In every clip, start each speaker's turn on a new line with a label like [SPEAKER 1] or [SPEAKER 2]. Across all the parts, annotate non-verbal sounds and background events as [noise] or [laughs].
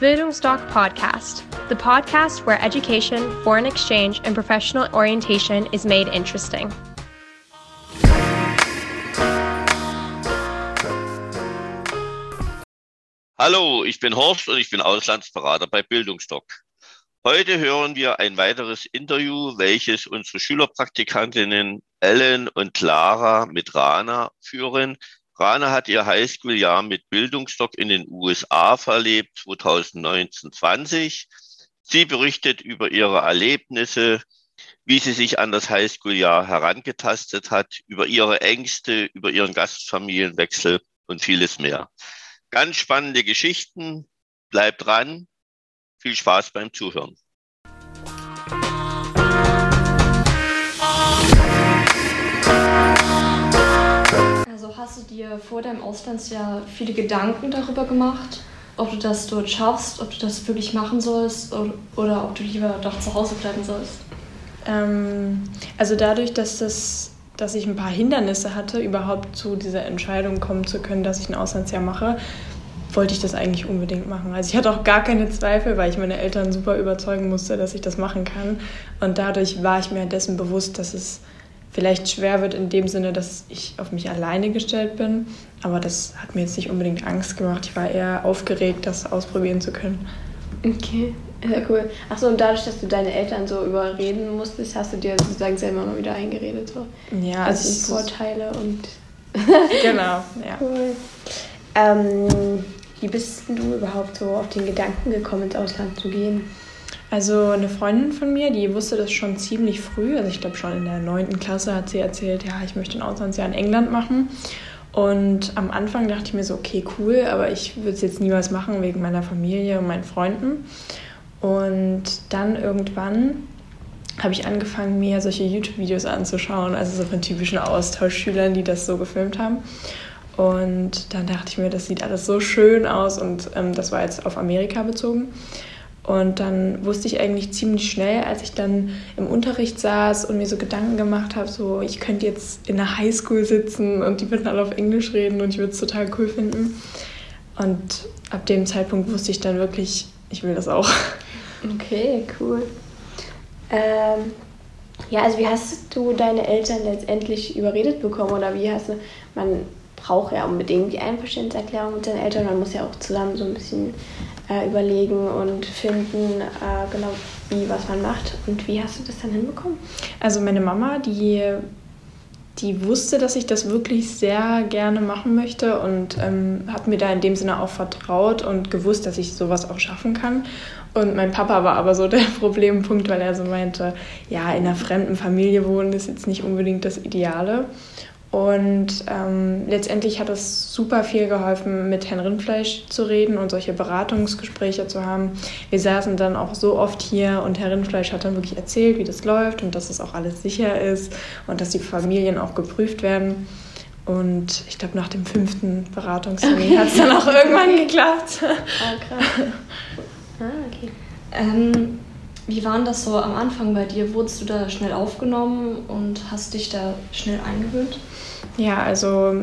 [SPEAKER 1] Bildungsdoc Podcast, the podcast where education, foreign exchange, and professional orientation is made interesting.
[SPEAKER 2] Hallo, ich bin Horst und ich bin Auslandsberater bei Bildungsdoc. Heute hören wir ein weiteres Interview, welches unsere Schülerpraktikantinnen Ellen und Clara mit Rana führen. Rana hat ihr Highschool-Jahr mit Bildungsstock in den USA verlebt, 2019-20. Sie berichtet über ihre Erlebnisse, wie sie sich an das Highschool-Jahr herangetastet hat, über ihre Ängste, über ihren Gastfamilienwechsel und vieles mehr. Ganz spannende Geschichten. Bleibt dran. Viel Spaß beim Zuhören.
[SPEAKER 3] Hast du dir vor deinem Auslandsjahr viele Gedanken darüber gemacht, ob du das dort schaffst, ob du das wirklich machen sollst oder, oder ob du lieber doch zu Hause bleiben sollst?
[SPEAKER 4] Ähm, also dadurch, dass, das, dass ich ein paar Hindernisse hatte, überhaupt zu dieser Entscheidung kommen zu können, dass ich ein Auslandsjahr mache, wollte ich das eigentlich unbedingt machen. Also ich hatte auch gar keine Zweifel, weil ich meine Eltern super überzeugen musste, dass ich das machen kann. Und dadurch war ich mir dessen bewusst, dass es vielleicht schwer wird in dem Sinne, dass ich auf mich alleine gestellt bin. Aber das hat mir jetzt nicht unbedingt Angst gemacht. Ich war eher aufgeregt, das ausprobieren zu können.
[SPEAKER 3] Okay, ja, cool. Achso, und dadurch, dass du deine Eltern so überreden musstest, hast du dir sozusagen selber mal wieder eingeredet. So.
[SPEAKER 4] Ja,
[SPEAKER 3] also die Vorteile und. [laughs]
[SPEAKER 4] genau, ja.
[SPEAKER 3] Cool. Ähm, wie bist du überhaupt so auf den Gedanken gekommen, ins Ausland zu gehen?
[SPEAKER 4] Also eine Freundin von mir, die wusste das schon ziemlich früh, also ich glaube schon in der neunten Klasse hat sie erzählt, ja, ich möchte ein Auslandsjahr in England machen. Und am Anfang dachte ich mir so, okay, cool, aber ich würde es jetzt niemals machen wegen meiner Familie und meinen Freunden. Und dann irgendwann habe ich angefangen, mir solche YouTube-Videos anzuschauen, also so von typischen Austauschschülern, die das so gefilmt haben. Und dann dachte ich mir, das sieht alles so schön aus und ähm, das war jetzt auf Amerika bezogen. Und dann wusste ich eigentlich ziemlich schnell, als ich dann im Unterricht saß und mir so Gedanken gemacht habe, so ich könnte jetzt in der Highschool sitzen und die würden alle auf Englisch reden und ich würde es total cool finden. Und ab dem Zeitpunkt wusste ich dann wirklich, ich will das auch.
[SPEAKER 3] Okay, cool. Ähm, ja, also wie hast du deine Eltern letztendlich überredet bekommen oder wie hast du, man braucht ja unbedingt die Einverständniserklärung mit seinen Eltern, man muss ja auch zusammen so ein bisschen äh, überlegen und finden, äh, genau wie, was man macht. Und wie hast du das dann hinbekommen?
[SPEAKER 4] Also meine Mama, die, die wusste, dass ich das wirklich sehr gerne machen möchte und ähm, hat mir da in dem Sinne auch vertraut und gewusst, dass ich sowas auch schaffen kann. Und mein Papa war aber so [laughs] der Problempunkt, weil er so meinte, ja, in einer fremden Familie wohnen ist jetzt nicht unbedingt das Ideale. Und ähm, letztendlich hat es super viel geholfen, mit Herrn Rindfleisch zu reden und solche Beratungsgespräche zu haben. Wir saßen dann auch so oft hier und Herr Rindfleisch hat dann wirklich erzählt, wie das läuft und dass es auch alles sicher ist und dass die Familien auch geprüft werden. Und ich glaube, nach dem fünften Beratungstermin okay. hat es dann auch [laughs] irgendwann geklappt.
[SPEAKER 3] Ah, krass. Ah, okay. Ähm, wie war das so am Anfang bei dir? Wurdest du da schnell aufgenommen und hast dich da schnell eingewöhnt?
[SPEAKER 4] Ja, also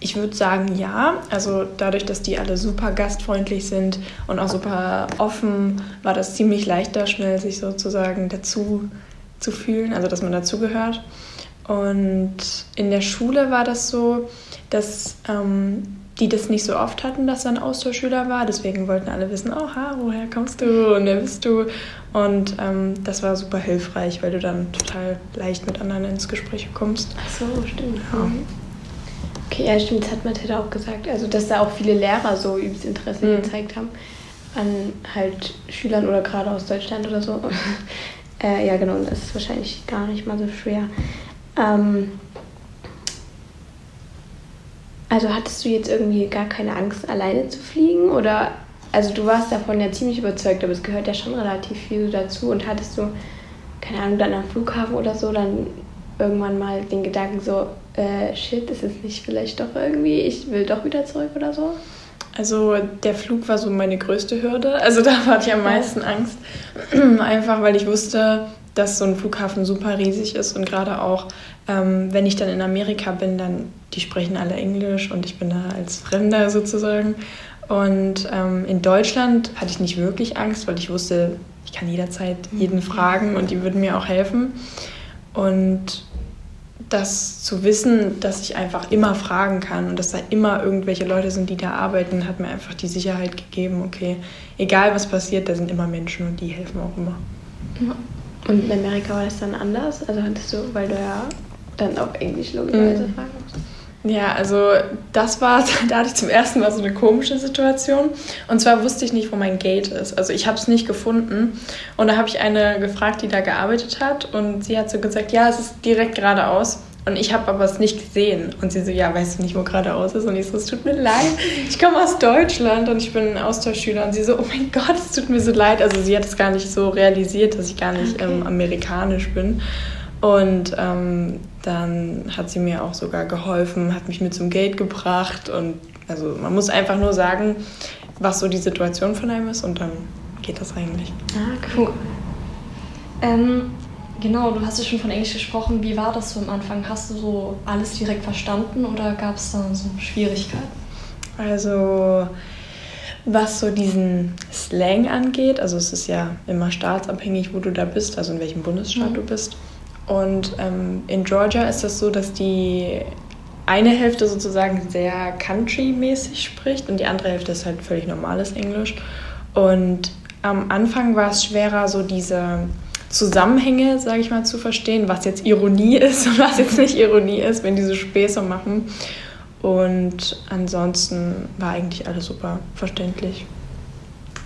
[SPEAKER 4] ich würde sagen ja. Also dadurch, dass die alle super gastfreundlich sind und auch super offen, war das ziemlich leicht da schnell sich sozusagen dazu zu fühlen, also dass man dazugehört. Und in der Schule war das so, dass ähm, die das nicht so oft hatten, dass er ein Austauschschüler war. Deswegen wollten alle wissen, oh, ha, woher kommst du und wer bist du? Und ähm, das war super hilfreich, weil du dann total leicht mit anderen ins Gespräch kommst.
[SPEAKER 3] Ach so, stimmt. Ja. Mhm. Okay, ja, stimmt, das hat Mathilda auch gesagt. Also, dass da auch viele Lehrer so übelst Interesse mhm. gezeigt haben an halt Schülern oder gerade aus Deutschland oder so. [laughs] äh, ja, genau, das ist wahrscheinlich gar nicht mal so schwer. Ähm, also hattest du jetzt irgendwie gar keine Angst, alleine zu fliegen? Oder, also du warst davon ja ziemlich überzeugt, aber es gehört ja schon relativ viel dazu. Und hattest du, keine Ahnung, dann am Flughafen oder so, dann irgendwann mal den Gedanken so, äh, shit, ist es nicht vielleicht doch irgendwie, ich will doch wieder zurück oder so?
[SPEAKER 4] Also der Flug war so meine größte Hürde. Also [laughs] da hatte ich am meisten Angst. [clears throat] Einfach weil ich wusste, dass so ein Flughafen super riesig ist und gerade auch, ähm, wenn ich dann in Amerika bin, dann die sprechen alle Englisch und ich bin da als Fremder sozusagen. Und ähm, in Deutschland hatte ich nicht wirklich Angst, weil ich wusste, ich kann jederzeit jeden fragen und die würden mir auch helfen. Und das zu wissen, dass ich einfach immer fragen kann und dass da immer irgendwelche Leute sind, die da arbeiten, hat mir einfach die Sicherheit gegeben, okay, egal was passiert, da sind immer Menschen und die helfen auch immer.
[SPEAKER 3] Und in Amerika war das dann anders? Also hattest du, weil du ja dann auf Englisch logischerweise mhm. fragen musst?
[SPEAKER 4] Ja, also das war, [laughs] da hatte ich zum ersten Mal so eine komische Situation. Und zwar wusste ich nicht, wo mein Gate ist. Also ich habe es nicht gefunden. Und da habe ich eine gefragt, die da gearbeitet hat. Und sie hat so gesagt, ja, es ist direkt geradeaus. Und ich habe aber es nicht gesehen. Und sie so, ja, weißt du nicht, wo geradeaus ist? Und ich so, es tut mir leid. Ich komme aus Deutschland und ich bin ein Austauschschüler. Und sie so, oh mein Gott, es tut mir so leid. Also sie hat es gar nicht so realisiert, dass ich gar nicht okay. ähm, amerikanisch bin. Und ähm, dann hat sie mir auch sogar geholfen, hat mich mit zum Gate gebracht. Und also man muss einfach nur sagen, was so die Situation von einem ist und dann geht das eigentlich.
[SPEAKER 5] Ah, cool. Ähm, genau, du hast ja schon von Englisch gesprochen. Wie war das so am Anfang? Hast du so alles direkt verstanden oder gab es da so Schwierigkeiten?
[SPEAKER 4] Also was so diesen Slang angeht, also es ist ja immer staatsabhängig, wo du da bist, also in welchem Bundesstaat mhm. du bist. Und ähm, in Georgia ist das so, dass die eine Hälfte sozusagen sehr country-mäßig spricht und die andere Hälfte ist halt völlig normales Englisch. Und am Anfang war es schwerer, so diese Zusammenhänge, sage ich mal, zu verstehen, was jetzt Ironie [laughs] ist und was jetzt nicht Ironie ist, wenn diese Späße machen. Und ansonsten war eigentlich alles super verständlich.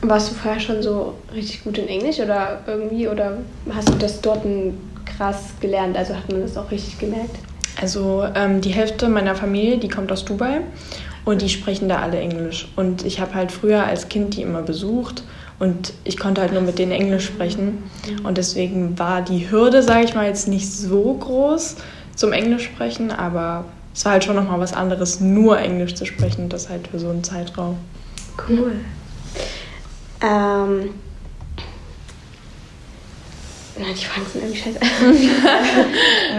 [SPEAKER 3] Warst du vorher schon so richtig gut in Englisch oder irgendwie oder hast du das dort krass gelernt? Also hat man das auch richtig gemerkt?
[SPEAKER 4] Also ähm, die Hälfte meiner Familie, die kommt aus Dubai und die sprechen da alle Englisch. Und ich habe halt früher als Kind die immer besucht und ich konnte halt nur mit denen Englisch sprechen. Und deswegen war die Hürde, sage ich mal, jetzt nicht so groß zum Englisch sprechen, aber es war halt schon nochmal was anderes, nur Englisch zu sprechen, das halt für so einen Zeitraum.
[SPEAKER 3] Cool. Ähm, Nein, die Fragen sind irgendwie scheiße. [laughs]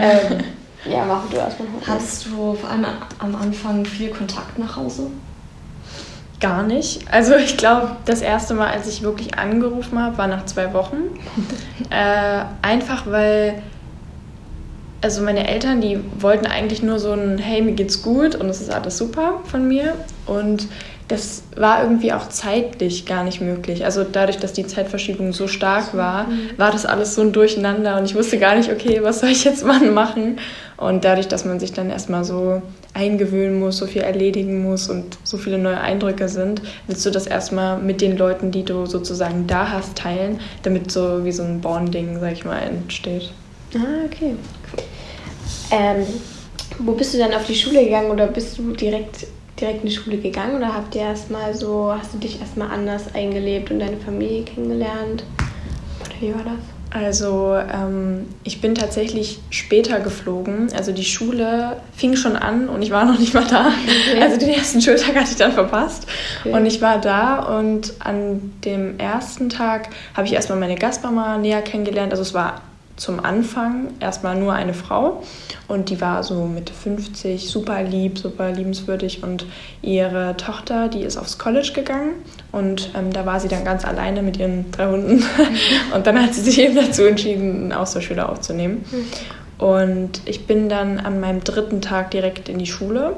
[SPEAKER 3] [laughs] ähm, ja, mach du erstmal.
[SPEAKER 5] Hattest du vor allem am Anfang viel Kontakt nach Hause?
[SPEAKER 4] Gar nicht. Also ich glaube, das erste Mal, als ich wirklich angerufen habe, war nach zwei Wochen. [laughs] äh, einfach weil, also meine Eltern, die wollten eigentlich nur so ein, hey, mir geht's gut und es ist alles super von mir. Und das war irgendwie auch zeitlich gar nicht möglich. Also dadurch, dass die Zeitverschiebung so stark war, mhm. war das alles so ein Durcheinander und ich wusste gar nicht, okay, was soll ich jetzt [laughs] wann machen? Und dadurch, dass man sich dann erstmal so eingewöhnen muss, so viel erledigen muss und so viele neue Eindrücke sind, willst du das erstmal mit den Leuten, die du sozusagen da hast, teilen, damit so wie so ein Bonding, sag ich mal, entsteht.
[SPEAKER 3] Ah, okay. Ähm, wo bist du dann auf die Schule gegangen oder bist du direkt direkt in die Schule gegangen oder habt ihr erstmal so, hast du dich erstmal anders eingelebt und deine Familie kennengelernt? Oder wie war das?
[SPEAKER 4] Also ähm, ich bin tatsächlich später geflogen. Also die Schule fing schon an und ich war [laughs] noch nicht mal da. Okay. Also den ersten Schultag hatte ich dann verpasst. Okay. Und ich war da und an dem ersten Tag habe ich erstmal meine Gastmama näher kennengelernt. Also es war zum Anfang erstmal nur eine Frau. Und die war so Mitte 50, super lieb, super liebenswürdig. Und ihre Tochter, die ist aufs College gegangen. Und ähm, da war sie dann ganz alleine mit ihren drei Hunden. [laughs] Und dann hat sie sich eben dazu entschieden, einen Austauschschüler aufzunehmen. Und ich bin dann an meinem dritten Tag direkt in die Schule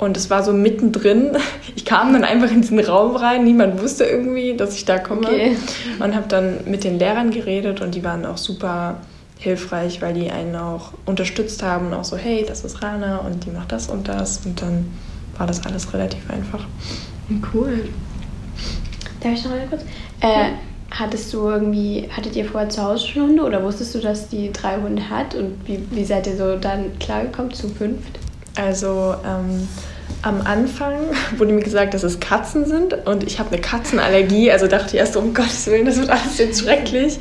[SPEAKER 4] und es war so mittendrin. [laughs] Ich kam dann einfach in diesen Raum rein. Niemand wusste irgendwie, dass ich da komme. Okay. Und habe dann mit den Lehrern geredet und die waren auch super hilfreich, weil die einen auch unterstützt haben und auch so, hey, das ist Rana und die macht das und das. Und dann war das alles relativ einfach.
[SPEAKER 3] Cool. Darf ich noch mal kurz? Äh, hattest du irgendwie, hattet ihr vorher zu Hause schon Hunde oder wusstest du, dass die drei Hunde hat? Und wie, wie seid ihr so dann klargekommen zu fünft?
[SPEAKER 4] Also ähm, am Anfang wurde mir gesagt, dass es Katzen sind und ich habe eine Katzenallergie. Also dachte ich erst, um Gottes Willen, das wird alles jetzt schrecklich.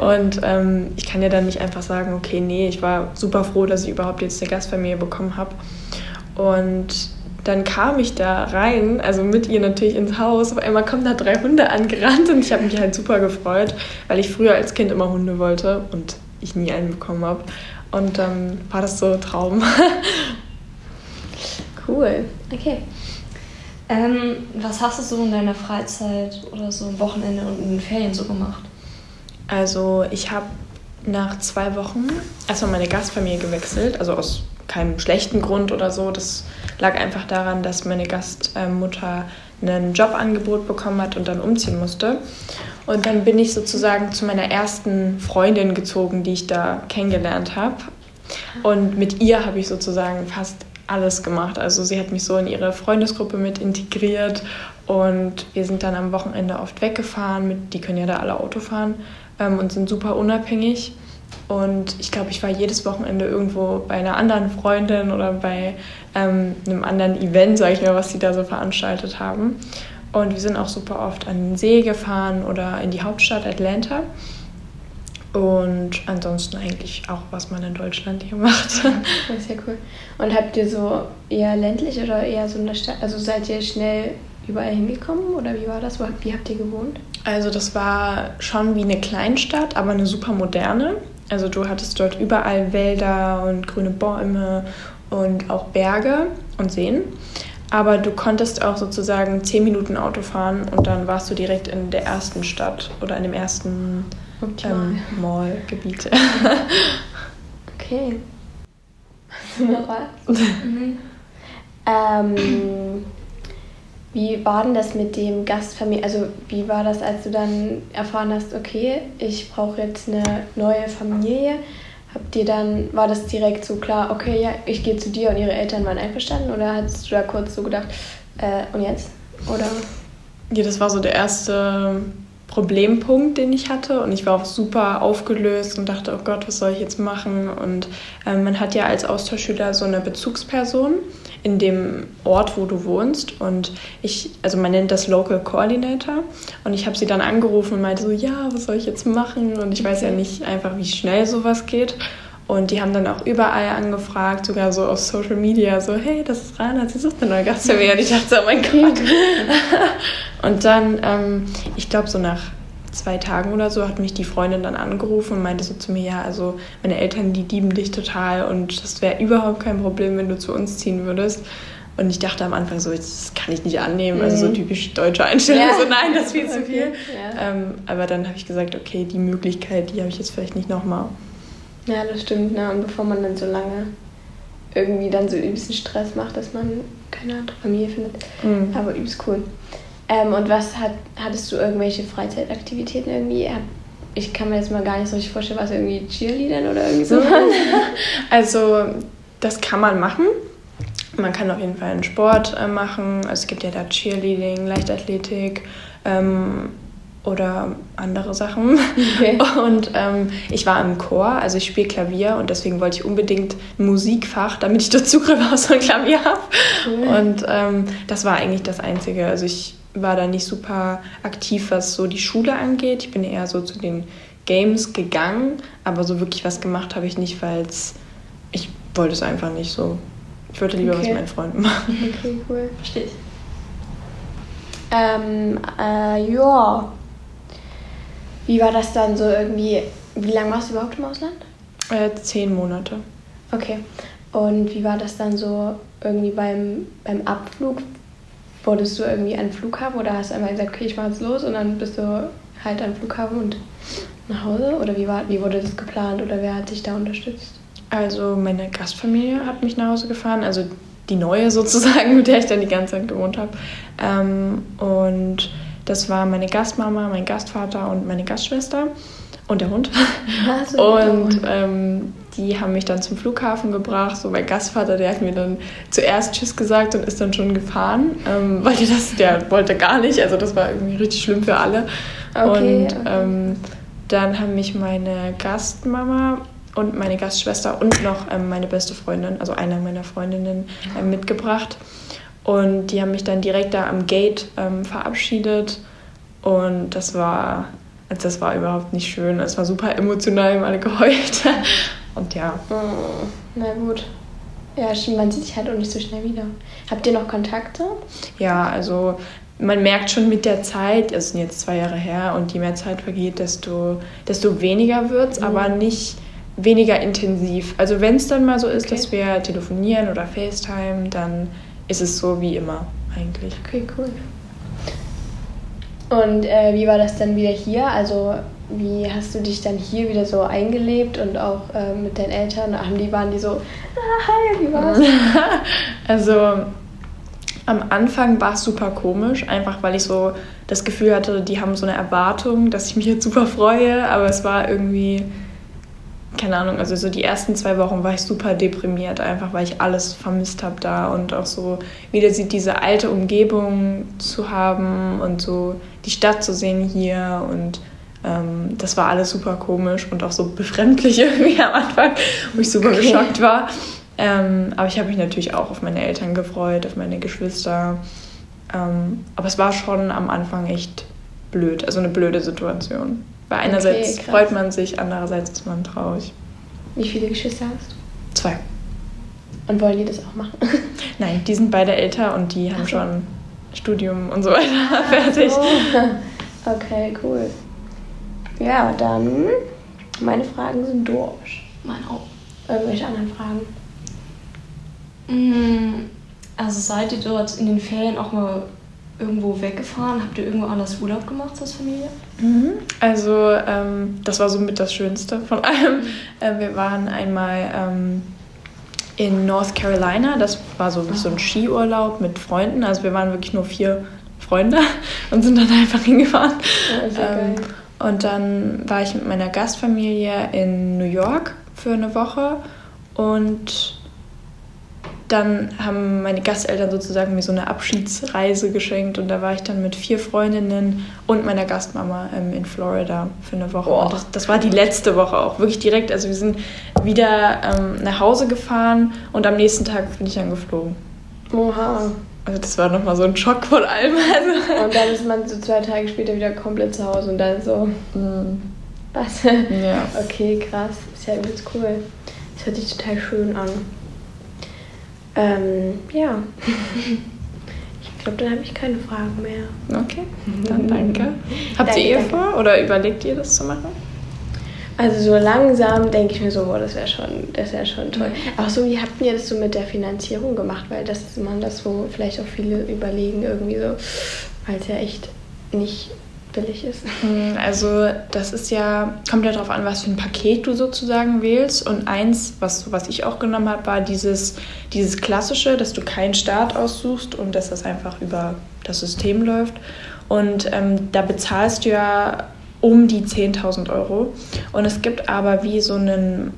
[SPEAKER 4] Und ähm, ich kann ja dann nicht einfach sagen, okay, nee, ich war super froh, dass ich überhaupt jetzt eine Gastfamilie bekommen habe. Und dann kam ich da rein, also mit ihr natürlich ins Haus. Auf einmal kommen da drei Hunde angerannt und ich habe mich halt super gefreut, weil ich früher als Kind immer Hunde wollte und ich nie einen bekommen habe. Und dann war das so ein Traum. [laughs]
[SPEAKER 3] Cool, okay.
[SPEAKER 5] Ähm, was hast du so in deiner Freizeit oder so am Wochenende und in den Ferien so gemacht?
[SPEAKER 4] Also ich habe nach zwei Wochen erstmal meine Gastfamilie gewechselt, also aus keinem schlechten Grund oder so. Das lag einfach daran, dass meine Gastmutter ein Jobangebot bekommen hat und dann umziehen musste. Und dann bin ich sozusagen zu meiner ersten Freundin gezogen, die ich da kennengelernt habe. Und mit ihr habe ich sozusagen fast alles gemacht. Also sie hat mich so in ihre Freundesgruppe mit integriert und wir sind dann am Wochenende oft weggefahren. Mit, die können ja da alle Auto fahren ähm, und sind super unabhängig. Und ich glaube, ich war jedes Wochenende irgendwo bei einer anderen Freundin oder bei ähm, einem anderen Event, sage ich mal, was sie da so veranstaltet haben. Und wir sind auch super oft an den See gefahren oder in die Hauptstadt Atlanta. Und ansonsten eigentlich auch, was man in Deutschland hier macht.
[SPEAKER 3] Das ist ja cool. Und habt ihr so eher ländlich oder eher so eine Stadt? Also seid ihr schnell überall hingekommen oder wie war das? Wie habt ihr gewohnt?
[SPEAKER 4] Also das war schon wie eine Kleinstadt, aber eine super moderne. Also du hattest dort überall Wälder und grüne Bäume und auch Berge und Seen. Aber du konntest auch sozusagen zehn Minuten Auto fahren und dann warst du direkt in der ersten Stadt oder in dem ersten ähm, Mall-Gebiet. [laughs]
[SPEAKER 3] okay. Hast du noch was? [laughs] mhm. ähm, wie war denn das mit dem Gastfamilie? Also wie war das, als du dann erfahren hast, okay, ich brauche jetzt eine neue Familie? Habt ihr dann, war das direkt so klar, okay, ja, ich gehe zu dir und ihre Eltern waren einverstanden? Oder hast du da kurz so gedacht, äh, und jetzt? Oder?
[SPEAKER 4] Ja, das war so der erste Problempunkt, den ich hatte. Und ich war auch super aufgelöst und dachte, oh Gott, was soll ich jetzt machen? Und äh, man hat ja als Austauschschüler so eine Bezugsperson in dem Ort, wo du wohnst. Und ich, also man nennt das Local Coordinator. Und ich habe sie dann angerufen und meinte so, ja, was soll ich jetzt machen? Und ich weiß ja nicht einfach, wie schnell sowas geht. Und die haben dann auch überall angefragt, sogar so auf Social Media, so, hey, das ist Rana, sie sucht eine neue Gastfamilie. Und ich dachte so, oh mein Gott. [laughs] und dann, ähm, ich glaube, so nach zwei Tagen oder so hat mich die Freundin dann angerufen und meinte so zu mir, ja, also meine Eltern, die lieben dich total und das wäre überhaupt kein Problem, wenn du zu uns ziehen würdest. Und ich dachte am Anfang so, das kann ich nicht annehmen, mhm. also so mhm. typisch deutsche Einstellung, ja. so nein, das ist viel zu viel. Ja. Ähm, aber dann habe ich gesagt, okay, die Möglichkeit, die habe ich jetzt vielleicht nicht nochmal.
[SPEAKER 3] Ja, das stimmt, ne? Und bevor man dann so lange irgendwie dann so übelsten Stress macht, dass man keine andere Familie findet. Mhm. Aber übelst cool. Ähm, und was hat, hattest du irgendwelche Freizeitaktivitäten irgendwie? Ich kann mir jetzt mal gar nicht so richtig vorstellen, was irgendwie Cheerleadern oder irgendwie so. [laughs]
[SPEAKER 4] also, das kann man machen. Man kann auf jeden Fall einen Sport äh, machen. Also, es gibt ja da Cheerleading, Leichtathletik ähm, oder andere Sachen. Okay. [laughs] Und ähm, ich war im Chor, also ich spiele Klavier und deswegen wollte ich unbedingt ein Musikfach, damit ich dort Zugriff auf so ein Klavier [laughs] habe. Cool. Und ähm, das war eigentlich das Einzige. Also ich war da nicht super aktiv, was so die Schule angeht. Ich bin eher so zu den Games gegangen, aber so wirklich was gemacht habe ich nicht, weil ich wollte es einfach nicht so. Ich wollte lieber okay. was mit meinen Freunden machen.
[SPEAKER 3] Okay, cool. Verstehe ich. Ähm, äh, ja. Wie war das dann so irgendwie? Wie lange warst du überhaupt im Ausland?
[SPEAKER 4] Äh, zehn Monate.
[SPEAKER 3] Okay. Und wie war das dann so irgendwie beim, beim Abflug? Wurdest du irgendwie an den Flughafen oder hast du einmal gesagt, okay, ich mache jetzt los und dann bist du halt am Flughafen und nach Hause? Oder wie, war, wie wurde das geplant oder wer hat dich da unterstützt?
[SPEAKER 4] Also meine Gastfamilie hat mich nach Hause gefahren, also die neue [laughs] sozusagen, mit der ich dann die ganze Zeit gewohnt habe. Ähm, und das war meine Gastmama, mein Gastvater und meine Gastschwester und der Hund. [laughs] Also und ähm, die haben mich dann zum Flughafen gebracht. So mein Gastvater, der hat mir dann zuerst Tschüss gesagt und ist dann schon gefahren, ähm, [laughs] weil das, der wollte gar nicht. Also das war irgendwie richtig schlimm für alle. Okay, und okay. Ähm, dann haben mich meine Gastmama und meine Gastschwester und noch ähm, meine beste Freundin, also eine meiner Freundinnen, ähm, mitgebracht. Und die haben mich dann direkt da am Gate ähm, verabschiedet. Und das war, also das war überhaupt nicht schön. Es war super emotional, wir haben alle geheult. [laughs] Und ja.
[SPEAKER 3] Oh, na gut. Ja, man sieht sich halt auch nicht so schnell wieder. Habt ihr noch Kontakte?
[SPEAKER 4] Ja, also man merkt schon mit der Zeit, es sind jetzt zwei Jahre her und je mehr Zeit vergeht, desto, desto weniger wird es, mhm. aber nicht weniger intensiv. Also wenn es dann mal so ist, okay. dass wir telefonieren oder FaceTime, dann ist es so wie immer. eigentlich.
[SPEAKER 3] Okay, cool. Und äh, wie war das dann wieder hier? Also wie hast du dich dann hier wieder so eingelebt und auch äh, mit deinen Eltern? Haben die, waren die so, ah, hi, wie war's? [laughs]
[SPEAKER 4] also am Anfang war es super komisch, einfach weil ich so das Gefühl hatte, die haben so eine Erwartung, dass ich mich jetzt super freue, aber es war irgendwie, keine Ahnung, also so die ersten zwei Wochen war ich super deprimiert, einfach weil ich alles vermisst habe da und auch so wieder diese alte Umgebung zu haben und so die Stadt zu sehen hier und ähm, das war alles super komisch und auch so befremdlich [laughs] irgendwie am Anfang, wo ich super okay. geschockt war. Ähm, aber ich habe mich natürlich auch auf meine Eltern gefreut, auf meine Geschwister. Ähm, aber es war schon am Anfang echt blöd, also eine blöde Situation. Weil einerseits okay, freut man sich, andererseits ist man traurig.
[SPEAKER 3] Wie viele Geschwister hast du?
[SPEAKER 4] Zwei.
[SPEAKER 3] Und wollen die das auch machen? [laughs]
[SPEAKER 4] Nein, die sind beide älter und die haben so. schon Studium und so weiter ah, [laughs] fertig. So. [laughs]
[SPEAKER 3] Okay, cool. Ja, dann meine Fragen sind durch.
[SPEAKER 5] Meine auch.
[SPEAKER 3] Irgendwelche anderen Fragen?
[SPEAKER 5] Mm, also seid ihr dort in den Ferien auch mal irgendwo weggefahren? Habt ihr irgendwo anders Urlaub gemacht als Familie?
[SPEAKER 4] Mhm. Also ähm, das war somit das Schönste von [laughs] allem. Äh, wir waren einmal ähm, in North Carolina. Das war so, so ein Skiurlaub mit Freunden. Also wir waren wirklich nur vier Freunde [laughs] und sind dann einfach hingefahren. Ja, ähm, und dann war ich mit meiner Gastfamilie in New York für eine Woche und dann haben meine Gasteltern sozusagen mir so eine Abschiedsreise geschenkt und da war ich dann mit vier Freundinnen und meiner Gastmama ähm, in Florida für eine Woche. Und das, das, war die letzte Woche auch, wirklich direkt. Also wir sind wieder ähm, nach Hause gefahren und am nächsten Tag bin ich dann geflogen.
[SPEAKER 3] Oha.
[SPEAKER 4] Also das war nochmal so ein Schock von allem. [laughs]
[SPEAKER 3] Also. Und dann ist man so zwei Tage später wieder komplett zu Hause und dann so. Mm. Was? Ja. [laughs] Okay, krass. Ist ja übelst cool. Das hört sich total schön an. Ähm, ja. [laughs] Ich glaube, dann habe ich keine Fragen mehr.
[SPEAKER 4] Okay, dann danke. [laughs] Habt danke, ihr danke. vor oder überlegt ihr das zu machen?
[SPEAKER 3] Also so langsam denke ich mir so, boah, das wäre schon, das wäre schon toll. Auch so, wie habt ihr das so mit der Finanzierung gemacht? Weil das man das so vielleicht auch viele überlegen irgendwie so, weil es ja echt nicht billig ist.
[SPEAKER 4] Hm, also das ist ja, kommt ja darauf an, was für ein Paket du sozusagen wählst. Und eins, was, was ich auch genommen habe, war dieses, dieses klassische, dass du keinen Start aussuchst und dass das einfach über das System läuft. Und ähm, da bezahlst du ja um die 10.000 Euro. Und es gibt aber wie so einen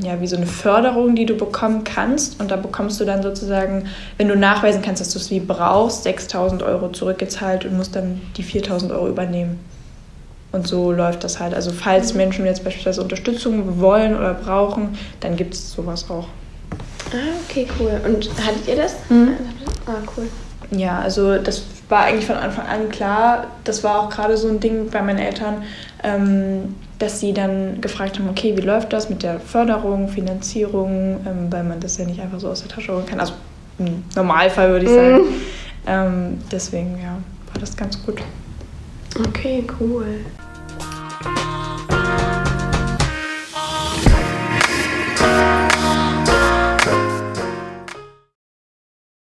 [SPEAKER 4] ja, wie so eine Förderung, die du bekommen kannst. Und da bekommst du dann sozusagen, wenn du nachweisen kannst, dass du es wie brauchst, 6000 Euro zurückgezahlt und musst dann die 4000 Euro übernehmen. Und so läuft das halt. Also falls mhm. Menschen jetzt beispielsweise Unterstützung wollen oder brauchen, dann gibt es sowas auch.
[SPEAKER 3] Ah, okay, cool. Und hattet ihr das? Mhm. Ah, cool.
[SPEAKER 4] Ja, also das war eigentlich von Anfang an klar. Das war auch gerade so ein Ding bei meinen Eltern. Ähm, dass sie dann gefragt haben, okay, wie läuft das mit der Förderung, Finanzierung, ähm, weil man das ja nicht einfach so aus der Tasche holen kann. Also im Normalfall würde ich sagen. Mm. Deswegen ja, war das ganz gut.
[SPEAKER 3] Okay, cool.